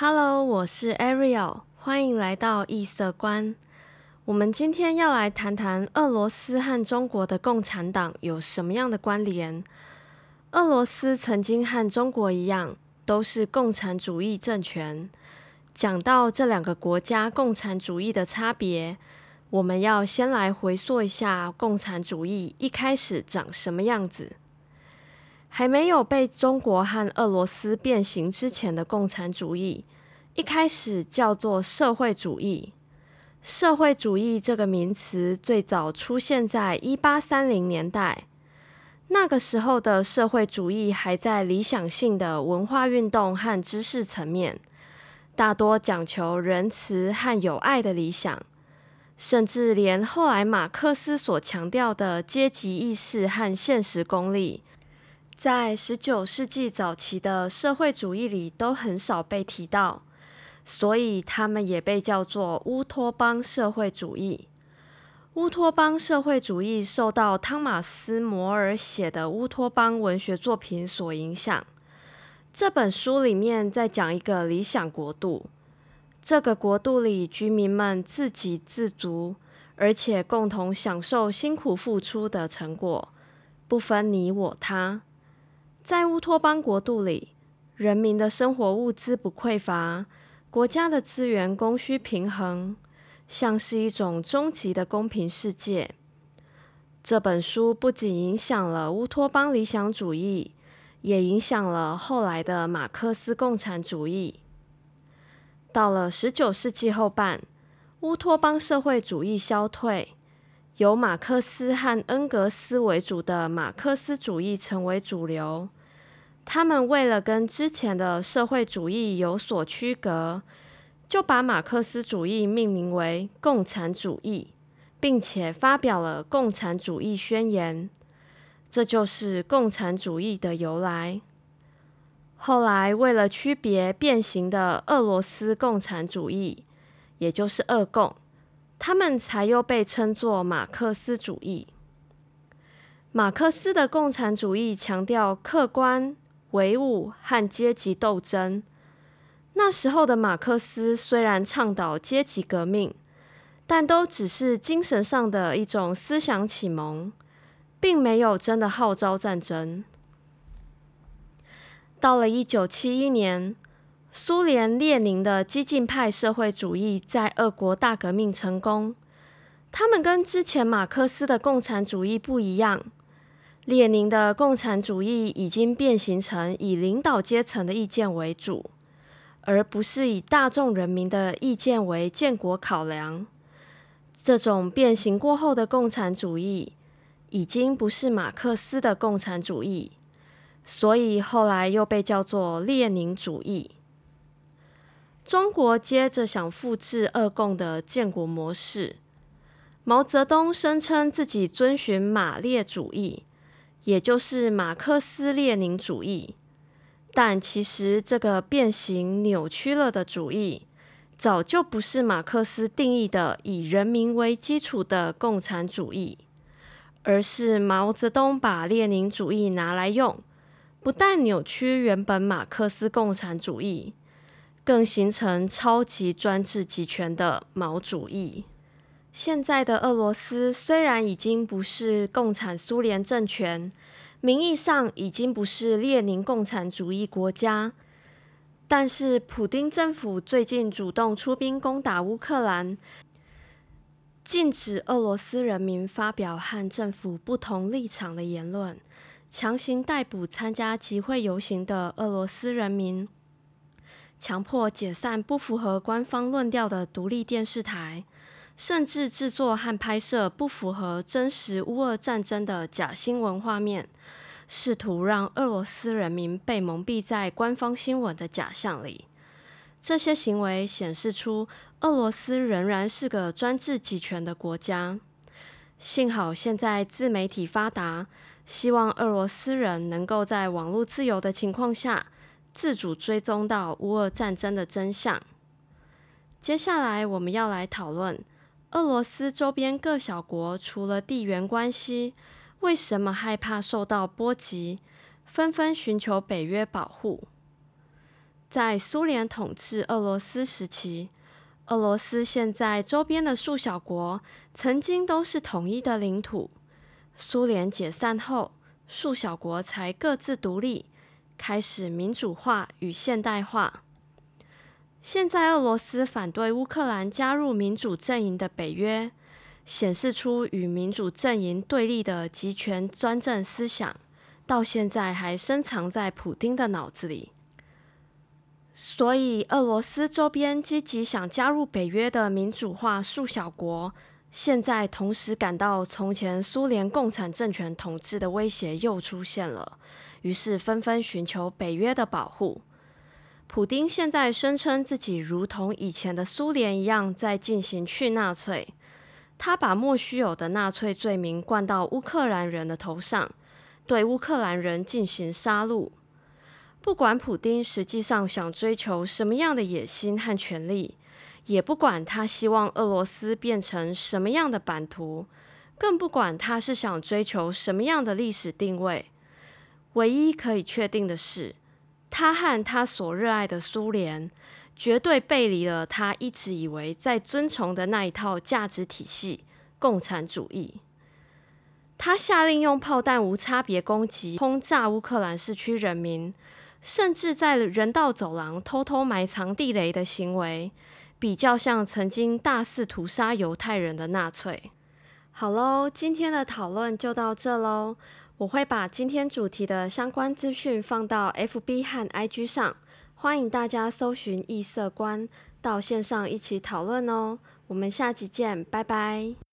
Hello，我是 Ariel，欢迎来到异色观。我们今天要来谈谈俄罗斯和中国的共产党有什么样的关联。俄罗斯曾经和中国一样，都是共产主义政权。讲到这两个国家共产主义的差别，我们要先来回溯一下共产主义一开始长什么样子。还没有被中国和俄罗斯变形之前的共产主义，一开始叫做社会主义。社会主义这个名词最早出现在一八三零年代，那个时候的社会主义还在理想性的文化运动和知识层面，大多讲求仁慈和友爱的理想，甚至连后来马克思所强调的阶级意识和现实功利。在十九世纪早期的社会主义里，都很少被提到，所以他们也被叫做乌托邦社会主义。乌托邦社会主义受到汤马斯·摩尔写的乌托邦文学作品所影响。这本书里面在讲一个理想国度，这个国度里居民们自给自足，而且共同享受辛苦付出的成果，不分你我他。在乌托邦国度里，人民的生活物资不匮乏，国家的资源供需平衡，像是一种终极的公平世界。这本书不仅影响了乌托邦理想主义，也影响了后来的马克思共产主义。到了十九世纪后半，乌托邦社会主义消退，由马克思和恩格斯为主的马克思主义成为主流。他们为了跟之前的社会主义有所区隔，就把马克思主义命名为共产主义，并且发表了《共产主义宣言》，这就是共产主义的由来。后来，为了区别变形的俄罗斯共产主义，也就是俄共，他们才又被称作马克思主义。马克思的共产主义强调客观。唯物和阶级斗争。那时候的马克思虽然倡导阶级革命，但都只是精神上的一种思想启蒙，并没有真的号召战争。到了一九七一年，苏联列宁的激进派社会主义在俄国大革命成功。他们跟之前马克思的共产主义不一样。列宁的共产主义已经变形成以领导阶层的意见为主，而不是以大众人民的意见为建国考量。这种变形过后的共产主义，已经不是马克思的共产主义，所以后来又被叫做列宁主义。中国接着想复制二共的建国模式，毛泽东声称自己遵循马列主义。也就是马克思列宁主义，但其实这个变形扭曲了的主义，早就不是马克思定义的以人民为基础的共产主义，而是毛泽东把列宁主义拿来用，不但扭曲原本马克思共产主义，更形成超级专制集权的毛主义。现在的俄罗斯虽然已经不是共产苏联政权，名义上已经不是列宁共产主义国家，但是普丁政府最近主动出兵攻打乌克兰，禁止俄罗斯人民发表和政府不同立场的言论，强行逮捕参加集会游行的俄罗斯人民，强迫解散不符合官方论调的独立电视台。甚至制作和拍摄不符合真实乌俄战争的假新闻画面，试图让俄罗斯人民被蒙蔽在官方新闻的假象里。这些行为显示出俄罗斯仍然是个专制集权的国家。幸好现在自媒体发达，希望俄罗斯人能够在网络自由的情况下，自主追踪到乌俄战争的真相。接下来我们要来讨论。俄罗斯周边各小国除了地缘关系，为什么害怕受到波及，纷纷寻求北约保护？在苏联统治俄罗斯时期，俄罗斯现在周边的数小国曾经都是统一的领土。苏联解散后，数小国才各自独立，开始民主化与现代化。现在俄罗斯反对乌克兰加入民主阵营的北约，显示出与民主阵营对立的集权专政思想，到现在还深藏在普京的脑子里。所以，俄罗斯周边积极想加入北约的民主化数小国，现在同时感到从前苏联共产政权统治的威胁又出现了，于是纷纷寻求北约的保护。普丁现在声称自己如同以前的苏联一样，在进行去纳粹，他把莫须有的纳粹罪名灌到乌克兰人的头上，对乌克兰人进行杀戮。不管普丁实际上想追求什么样的野心和权力，也不管他希望俄罗斯变成什么样的版图，更不管他是想追求什么样的历史定位，唯一可以确定的是，他和他所热爱的苏联绝对背离了他一直以为在遵从的那一套价值体系——共产主义。他下令用炮弹无差别攻击、轰炸乌克兰市区人民。甚至在人道走廊偷偷埋藏地雷的行为，比较像曾经大肆屠杀犹太人的纳粹。好喽，今天的讨论就到这喽。我会把今天主题的相关资讯放到 FB 和 IG 上，欢迎大家搜寻异色观到线上一起讨论哦。我们下集见，拜拜。